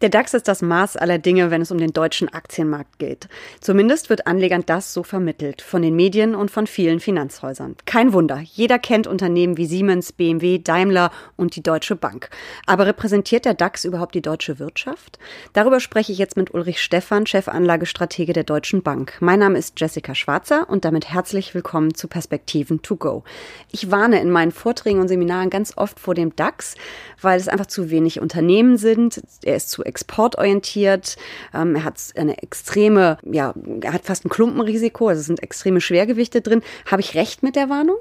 Der DAX ist das Maß aller Dinge, wenn es um den deutschen Aktienmarkt geht. Zumindest wird Anlegern das so vermittelt, von den Medien und von vielen Finanzhäusern. Kein Wunder, jeder kennt Unternehmen wie Siemens, BMW, Daimler und die Deutsche Bank. Aber repräsentiert der DAX überhaupt die deutsche Wirtschaft? Darüber spreche ich jetzt mit Ulrich Stephan, Chefanlagestratege der Deutschen Bank. Mein Name ist Jessica Schwarzer und damit herzlich willkommen zu Perspektiven to go. Ich warne in meinen Vorträgen und Seminaren ganz oft vor dem DAX, weil es einfach zu wenig Unternehmen sind. Er ist zu exportorientiert. Ähm, er hat eine extreme, ja, er hat fast ein Klumpenrisiko, also es sind extreme Schwergewichte drin. Habe ich recht mit der Warnung?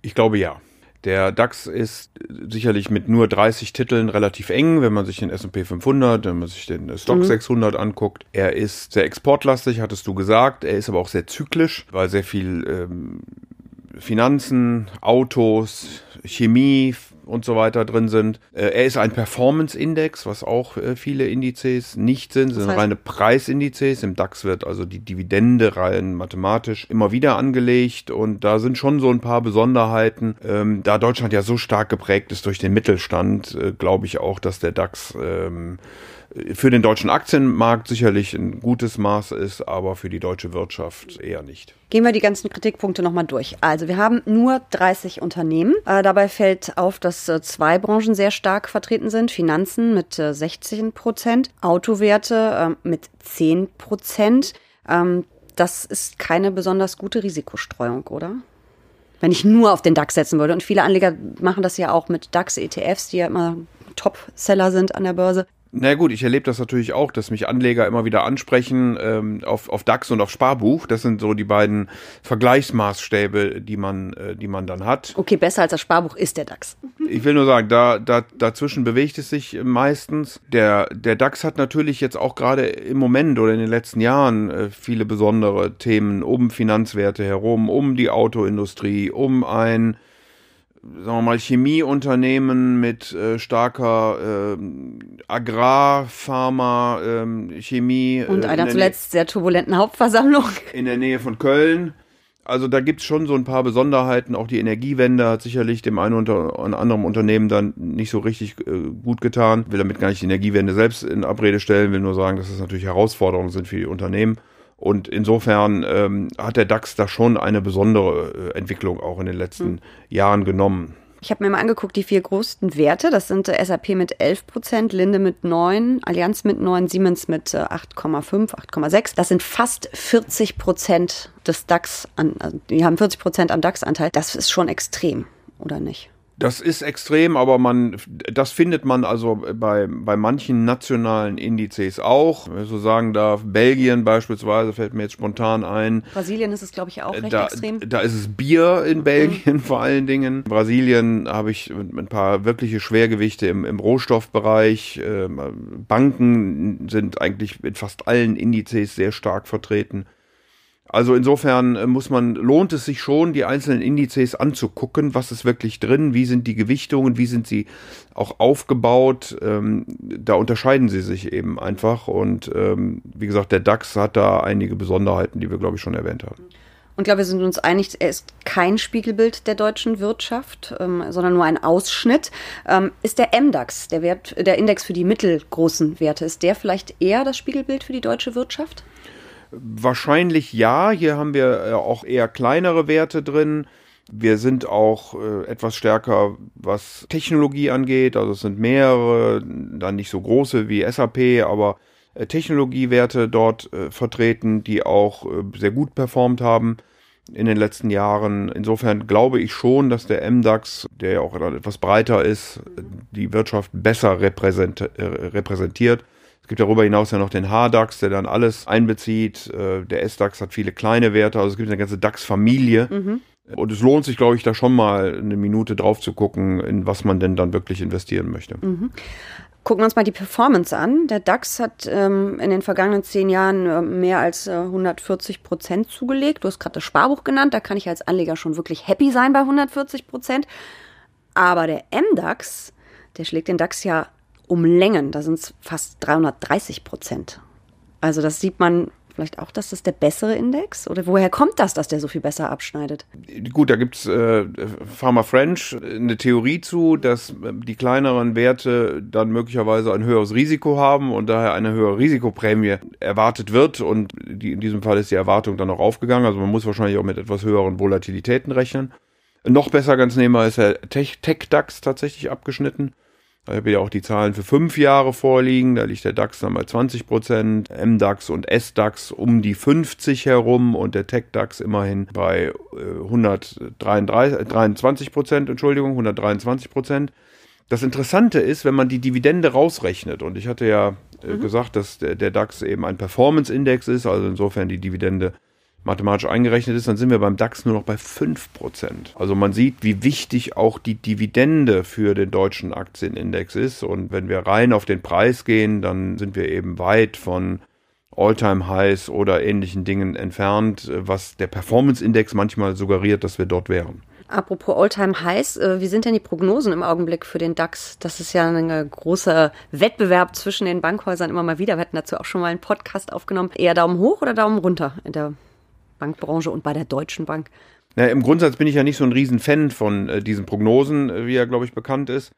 Ich glaube ja. Der DAX ist sicherlich mit nur 30 Titeln relativ eng, wenn man sich den S&P 500, wenn man sich den Stock mhm. 600 anguckt. Er ist sehr exportlastig, hattest du gesagt. Er ist aber auch sehr zyklisch, weil sehr viel ähm, Finanzen, Autos, Chemie, und so weiter drin sind. Äh, er ist ein Performance-Index, was auch äh, viele Indizes nicht sind, sind reine Preisindizes. Im DAX wird also die Dividende rein mathematisch immer wieder angelegt und da sind schon so ein paar Besonderheiten. Ähm, da Deutschland ja so stark geprägt ist durch den Mittelstand, äh, glaube ich auch, dass der DAX ähm, für den deutschen Aktienmarkt sicherlich ein gutes Maß ist, aber für die deutsche Wirtschaft eher nicht. Gehen wir die ganzen Kritikpunkte nochmal durch. Also wir haben nur 30 Unternehmen. Äh, dabei fällt auf, dass äh, zwei Branchen sehr stark vertreten sind. Finanzen mit äh, 16 Prozent, Autowerte äh, mit 10 Prozent. Ähm, das ist keine besonders gute Risikostreuung, oder? Wenn ich nur auf den DAX setzen würde. Und viele Anleger machen das ja auch mit DAX-ETFs, die ja immer Top-Seller sind an der Börse. Na gut, ich erlebe das natürlich auch, dass mich Anleger immer wieder ansprechen ähm, auf, auf DAX und auf Sparbuch. Das sind so die beiden Vergleichsmaßstäbe, die man, äh, die man dann hat. Okay, besser als das Sparbuch ist der DAX. Ich will nur sagen, da, da, dazwischen bewegt es sich meistens. Der, der DAX hat natürlich jetzt auch gerade im Moment oder in den letzten Jahren äh, viele besondere Themen um Finanzwerte herum, um die Autoindustrie, um ein sagen wir mal, Chemieunternehmen mit äh, starker äh, Agrar, Pharma, äh, Chemie. Und einer zuletzt sehr turbulenten Hauptversammlung. In der Nähe von Köln. Also da gibt's schon so ein paar Besonderheiten. Auch die Energiewende hat sicherlich dem einen oder anderen Unternehmen dann nicht so richtig äh, gut getan. Will damit gar nicht die Energiewende selbst in Abrede stellen, will nur sagen, dass das natürlich Herausforderungen sind für die Unternehmen. Und insofern ähm, hat der DAX da schon eine besondere äh, Entwicklung auch in den letzten mhm. Jahren genommen. Ich habe mir mal angeguckt, die vier größten Werte. Das sind äh, SAP mit 11 Prozent, Linde mit 9, Allianz mit 9, Siemens mit äh, 8,5, 8,6. Das sind fast 40 Prozent des DAX. An, also die haben 40 Prozent am DAX-Anteil. Das ist schon extrem, oder nicht? Das ist extrem, aber man, das findet man also bei, bei manchen nationalen Indizes auch. Wenn ich so sagen darf, Belgien beispielsweise fällt mir jetzt spontan ein. Brasilien ist es, glaube ich, auch recht da, extrem. Da ist es Bier in Belgien mhm. vor allen Dingen. In Brasilien habe ich ein paar wirkliche Schwergewichte im, im Rohstoffbereich. Ähm, Banken sind eigentlich in fast allen Indizes sehr stark vertreten. Also insofern äh, muss man, lohnt es sich schon, die einzelnen Indizes anzugucken, was ist wirklich drin, wie sind die Gewichtungen, wie sind sie auch aufgebaut. Ähm, da unterscheiden sie sich eben einfach. Und ähm, wie gesagt, der DAX hat da einige Besonderheiten, die wir, glaube ich, schon erwähnt haben. Und glaube, wir sind uns einig, er ist kein Spiegelbild der deutschen Wirtschaft, ähm, sondern nur ein Ausschnitt. Ähm, ist der MDAX, der Wert, der Index für die mittelgroßen Werte, ist der vielleicht eher das Spiegelbild für die deutsche Wirtschaft? Wahrscheinlich ja. Hier haben wir äh, auch eher kleinere Werte drin. Wir sind auch äh, etwas stärker, was Technologie angeht. Also es sind mehrere, dann nicht so große wie SAP, aber äh, Technologiewerte dort vertreten, die auch sehr gut performt haben in den letzten Jahren. Insofern glaube ich schon, dass der MDAX, der ja auch etwas breiter ist, die Wirtschaft besser repräsent repräsentiert. Es gibt darüber hinaus ja noch den H-DAX, der dann alles einbezieht. Äh, der S-DAX hat viele kleine Werte, also es gibt eine ganze DAX-Familie. Mhm. Und es lohnt sich, glaube ich, da schon mal eine Minute drauf zu gucken, in was man denn dann wirklich investieren möchte. Mhm. Gucken wir uns mal die Performance an. Der DAX hat ähm, in den vergangenen zehn Jahren äh, mehr als äh, 140 Prozent zugelegt. Du hast gerade das Sparbuch genannt. Da kann ich als Anleger schon wirklich happy sein bei 140 Prozent. Aber der MDAX, der schlägt den DAX ja um Längen. Da sind es fast 330 Prozent. Also das sieht man vielleicht auch, dass das der bessere Index? Oder woher kommt das, dass der so viel besser abschneidet? Gut, da gibt's äh, Pharma French eine Theorie zu, dass die kleineren Werte dann möglicherweise ein höheres Risiko haben und daher eine höhere Risikoprämie erwartet wird. Und die, in diesem Fall ist die Erwartung dann auch aufgegangen. Also man muss wahrscheinlich auch mit etwas höheren Volatilitäten rechnen. Noch besser ganz nehmbar ist der Tech-DAX tatsächlich abgeschnitten. Da habe ich ja auch die Zahlen für fünf Jahre vorliegen. Da liegt der DAX dann bei 20 Prozent, MDAX und SDAX um die 50 herum und der TechDAX immerhin bei 123 Prozent, Entschuldigung, 123 Prozent. Das Interessante ist, wenn man die Dividende rausrechnet, und ich hatte ja äh, mhm. gesagt, dass der, der DAX eben ein Performance-Index ist, also insofern die Dividende mathematisch eingerechnet ist, dann sind wir beim DAX nur noch bei 5%. Also man sieht, wie wichtig auch die Dividende für den deutschen Aktienindex ist. Und wenn wir rein auf den Preis gehen, dann sind wir eben weit von All-Time-Highs oder ähnlichen Dingen entfernt, was der Performance-Index manchmal suggeriert, dass wir dort wären. Apropos Alltime Highs, äh, wie sind denn die Prognosen im Augenblick für den DAX? Das ist ja ein großer Wettbewerb zwischen den Bankhäusern immer mal wieder. Wir hatten dazu auch schon mal einen Podcast aufgenommen. Eher Daumen hoch oder Daumen runter in der Bankbranche und bei der Deutschen Bank? Na, Im Grundsatz bin ich ja nicht so ein Riesenfan von äh, diesen Prognosen, äh, wie er, glaube ich, bekannt ist.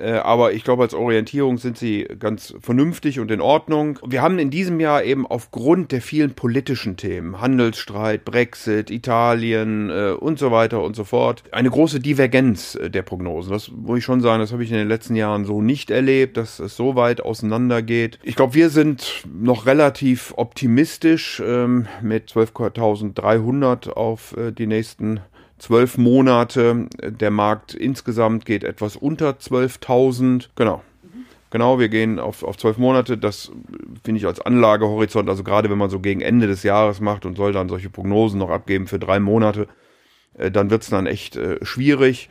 Äh, aber ich glaube, als Orientierung sind sie ganz vernünftig und in Ordnung. Wir haben in diesem Jahr eben aufgrund der vielen politischen Themen, Handelsstreit, Brexit, Italien äh, und so weiter und so fort, eine große Divergenz äh, der Prognosen. Das muss ich schon sagen, das habe ich in den letzten Jahren so nicht erlebt, dass es so weit auseinander geht. Ich glaube, wir sind noch relativ optimistisch ähm, mit 12.300 auf äh, die nächsten zwölf Monate. Der Markt insgesamt geht etwas unter 12.000. Genau. Genau, wir gehen auf, auf zwölf Monate. Das finde ich als Anlagehorizont, also gerade wenn man so gegen Ende des Jahres macht und soll dann solche Prognosen noch abgeben für drei Monate, äh, dann wird es dann echt äh, schwierig.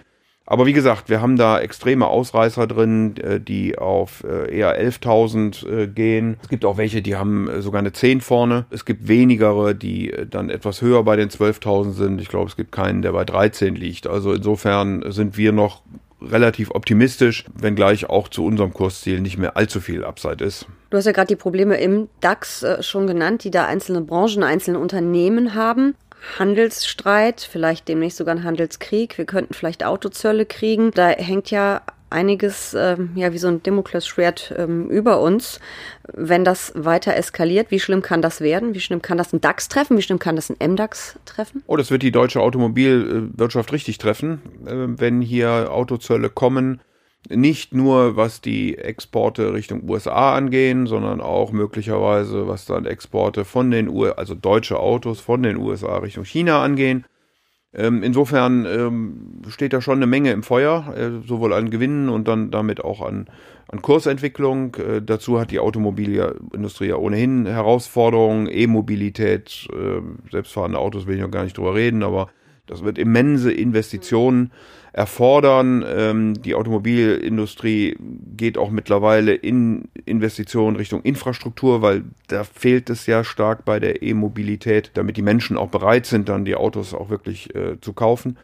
Aber wie gesagt, wir haben da extreme Ausreißer drin, äh, die auf äh, eher 11.000 äh, gehen. Es gibt auch welche, die haben sogar eine 10 vorne. Es gibt wenigere, die dann etwas höher bei den 12.000 sind. Ich glaube, es gibt keinen, der bei 13 liegt. Also insofern sind wir noch relativ optimistisch, wenngleich auch zu unserem Kursziel nicht mehr allzu viel Upside ist. Du hast ja gerade die Probleme im DAX schon genannt, die da einzelne Branchen, einzelne Unternehmen haben. Handelsstreit, vielleicht demnächst sogar ein Handelskrieg. Wir könnten vielleicht Autozölle kriegen. Da hängt ja einiges, ähm, ja, wie so ein Damoklesschwert ähm, über uns. Wenn das weiter eskaliert, wie schlimm kann das werden? Wie schlimm kann das ein DAX treffen? Wie schlimm kann das ein MDAX treffen? Oh, das wird die deutsche Automobilwirtschaft richtig treffen, äh, wenn hier Autozölle kommen nicht nur was die Exporte Richtung USA angehen, sondern auch möglicherweise was dann Exporte von den USA, also deutsche Autos von den USA Richtung China angehen. Ähm, insofern ähm, steht da schon eine Menge im Feuer, äh, sowohl an Gewinnen und dann damit auch an, an Kursentwicklung. Äh, dazu hat die Automobilindustrie ja ohnehin Herausforderungen, E-Mobilität, äh, selbstfahrende Autos will ich noch gar nicht drüber reden, aber das wird immense Investitionen erfordern. Ähm, die Automobilindustrie geht auch mittlerweile in Investitionen Richtung Infrastruktur, weil da fehlt es ja stark bei der E-Mobilität, damit die Menschen auch bereit sind, dann die Autos auch wirklich äh, zu kaufen.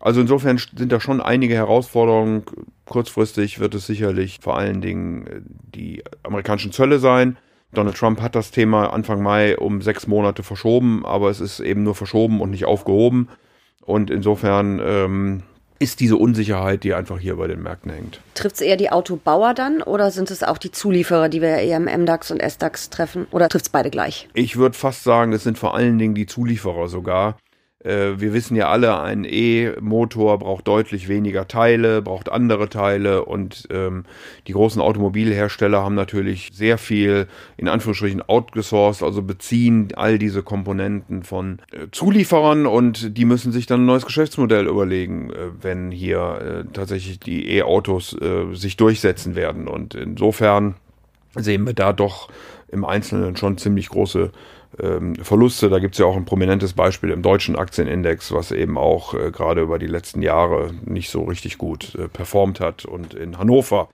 Also insofern sind da schon einige Herausforderungen. Kurzfristig wird es sicherlich vor allen Dingen äh, die amerikanischen Zölle sein. Donald Trump hat das Thema Anfang Mai um sechs Monate verschoben, aber es ist eben nur verschoben und nicht aufgehoben. Und insofern ähm, ist diese Unsicherheit, die einfach hier bei den Märkten hängt. Trifft es eher die Autobauer dann oder sind es auch die Zulieferer, die wir eher im MDAX und SDAX treffen? Oder trifft es beide gleich? Ich würde fast sagen, es sind vor allen Dingen die Zulieferer sogar. Äh, wir wissen ja alle, ein E-Motor braucht deutlich weniger Teile, braucht andere Teile und ähm, die großen Automobilhersteller haben natürlich sehr viel in Anführungsstrichen outgesourced, also beziehen all diese Komponenten von äh, Zulieferern und die müssen sich dann ein neues Geschäftsmodell überlegen, äh, wenn hier äh, tatsächlich die E-Autos äh, sich durchsetzen werden. Und insofern sehen wir da doch im Einzelnen schon ziemlich große ähm, Verluste. Da gibt es ja auch ein prominentes Beispiel im deutschen Aktienindex, was eben auch äh, gerade über die letzten Jahre nicht so richtig gut äh, performt hat. Und in Hannover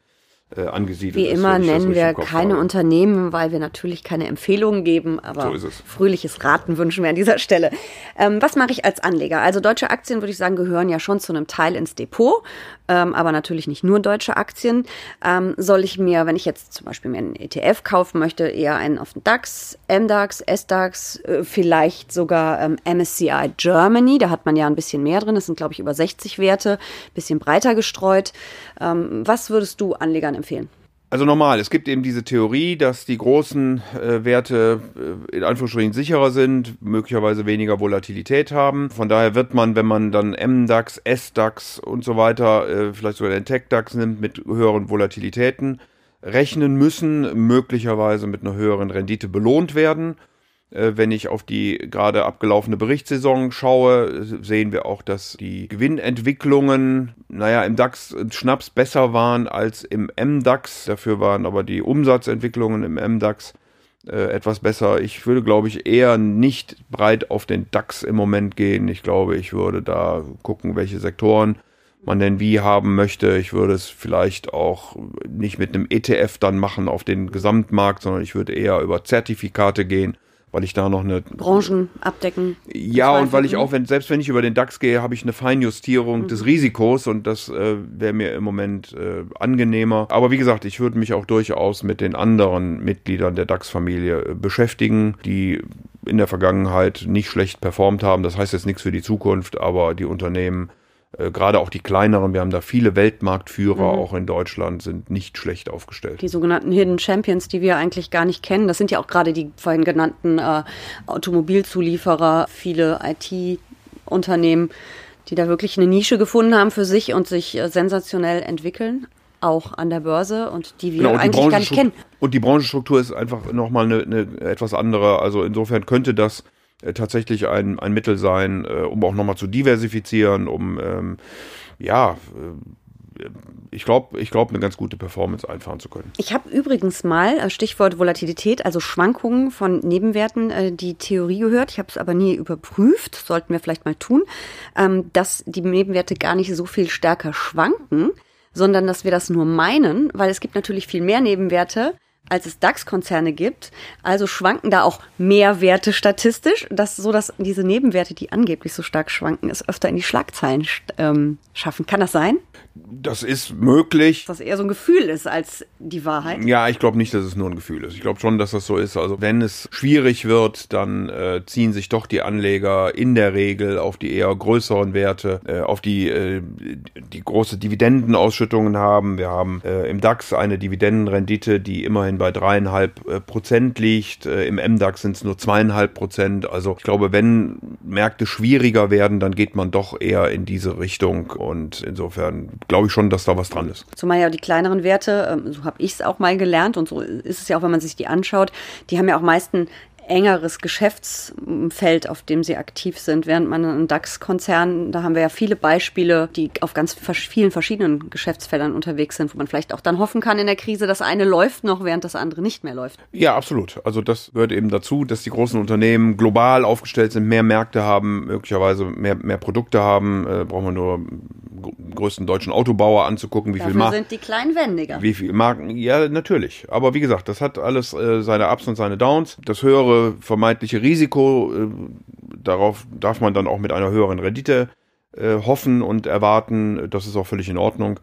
äh, angesiedelt Wie immer nennen wir keine habe. Unternehmen, weil wir natürlich keine Empfehlungen geben, aber so fröhliches Raten wünschen wir an dieser Stelle. Ähm, was mache ich als Anleger? Also deutsche Aktien, würde ich sagen, gehören ja schon zu einem Teil ins Depot. Ähm, aber natürlich nicht nur deutsche Aktien. Ähm, soll ich mir, wenn ich jetzt zum Beispiel mir einen ETF kaufen möchte, eher einen auf den DAX, MDAX, SDAX, äh, vielleicht sogar ähm, MSCI Germany, da hat man ja ein bisschen mehr drin, das sind glaube ich über 60 Werte, bisschen breiter gestreut. Ähm, was würdest du Anlegern empfehlen? Also normal, es gibt eben diese Theorie, dass die großen äh, Werte äh, in Anführungsstrichen sicherer sind, möglicherweise weniger Volatilität haben. Von daher wird man, wenn man dann MDAX, SDAX und so weiter, äh, vielleicht sogar den TechDAX nimmt, mit höheren Volatilitäten rechnen müssen, möglicherweise mit einer höheren Rendite belohnt werden. Äh, wenn ich auf die gerade abgelaufene Berichtssaison schaue, sehen wir auch, dass die Gewinnentwicklungen, naja, im DAX Schnaps besser waren als im MDAX. Dafür waren aber die Umsatzentwicklungen im MDAX äh, etwas besser. Ich würde, glaube ich, eher nicht breit auf den DAX im Moment gehen. Ich glaube, ich würde da gucken, welche Sektoren man denn wie haben möchte. Ich würde es vielleicht auch nicht mit einem ETF dann machen auf den Gesamtmarkt, sondern ich würde eher über Zertifikate gehen weil ich da noch eine Branchen abdecken. Ja, und weil ich auch, wenn selbst wenn ich über den DAX gehe, habe ich eine Feinjustierung mhm. des Risikos und das äh, wäre mir im Moment äh, angenehmer. Aber wie gesagt, ich würde mich auch durchaus mit den anderen Mitgliedern der DAX-Familie äh, beschäftigen, die in der Vergangenheit nicht schlecht performt haben. Das heißt jetzt nichts für die Zukunft, aber die Unternehmen äh, gerade auch die kleineren, wir haben da viele Weltmarktführer, mhm. auch in Deutschland, sind nicht schlecht aufgestellt. Die sogenannten Hidden Champions, die wir eigentlich gar nicht kennen, das sind ja auch gerade die vorhin genannten äh, Automobilzulieferer, viele IT-Unternehmen, die da wirklich eine Nische gefunden haben für sich und sich äh, sensationell entwickeln auch an der Börse und die wir genau, eigentlich gar nicht kennen. Und die Branchenstruktur ist einfach nochmal eine, eine etwas andere. Also insofern könnte das tatsächlich ein, ein Mittel sein, äh, um auch nochmal zu diversifizieren, um ähm, ja, äh, ich glaube, ich glaube, eine ganz gute Performance einfahren zu können. Ich habe übrigens mal, äh, Stichwort Volatilität, also Schwankungen von Nebenwerten, äh, die Theorie gehört. Ich habe es aber nie überprüft, sollten wir vielleicht mal tun, ähm, dass die Nebenwerte gar nicht so viel stärker schwanken, sondern dass wir das nur meinen, weil es gibt natürlich viel mehr Nebenwerte als es DAX-Konzerne gibt. Also schwanken da auch mehr Werte statistisch, dass so dass diese Nebenwerte, die angeblich so stark schwanken, es öfter in die Schlagzeilen ähm, schaffen. Kann das sein? Das ist möglich. Dass das eher so ein Gefühl ist als die Wahrheit. Ja, ich glaube nicht, dass es nur ein Gefühl ist. Ich glaube schon, dass das so ist. Also wenn es schwierig wird, dann äh, ziehen sich doch die Anleger in der Regel auf die eher größeren Werte, äh, auf die, äh, die große Dividendenausschüttungen haben. Wir haben äh, im DAX eine Dividendenrendite, die immerhin bei dreieinhalb äh, Prozent liegt. Äh, Im MDAX sind es nur zweieinhalb Prozent. Also ich glaube, wenn Märkte schwieriger werden, dann geht man doch eher in diese Richtung. Und insofern glaube ich schon, dass da was dran ist. Zumal ja die kleineren Werte, ähm, so habe ich es auch mal gelernt und so ist es ja auch, wenn man sich die anschaut, die haben ja auch meisten engeres Geschäftsfeld, auf dem sie aktiv sind, während man einen DAX-Konzern, da haben wir ja viele Beispiele, die auf ganz vielen verschiedenen Geschäftsfeldern unterwegs sind, wo man vielleicht auch dann hoffen kann in der Krise, das eine läuft noch, während das andere nicht mehr läuft. Ja, absolut. Also das gehört eben dazu, dass die großen Unternehmen global aufgestellt sind, mehr Märkte haben, möglicherweise mehr, mehr Produkte haben, äh, brauchen wir nur größten deutschen Autobauer anzugucken, wie Dafür viel Marken. sind die kleinwendiger. Wie viel Marken, ja, natürlich. Aber wie gesagt, das hat alles äh, seine Ups und seine Downs. Das höhere vermeintliche Risiko, äh, darauf darf man dann auch mit einer höheren Rendite äh, hoffen und erwarten. Das ist auch völlig in Ordnung.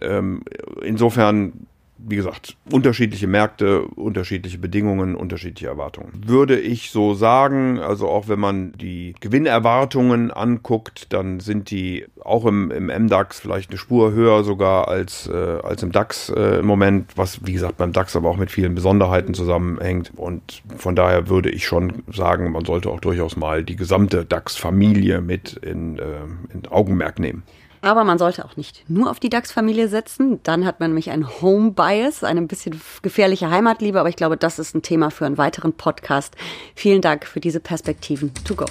Ähm, insofern wie gesagt, unterschiedliche Märkte, unterschiedliche Bedingungen, unterschiedliche Erwartungen. Würde ich so sagen, also auch wenn man die Gewinnerwartungen anguckt, dann sind die auch im, im MDAX vielleicht eine Spur höher sogar als, äh, als im DAX äh, im Moment, was wie gesagt beim DAX aber auch mit vielen Besonderheiten zusammenhängt. Und von daher würde ich schon sagen, man sollte auch durchaus mal die gesamte DAX-Familie mit in, äh, in Augenmerk nehmen. Aber man sollte auch nicht nur auf die DAX-Familie setzen. Dann hat man nämlich ein Home-Bias, eine ein bisschen gefährliche Heimatliebe. Aber ich glaube, das ist ein Thema für einen weiteren Podcast. Vielen Dank für diese Perspektiven to go.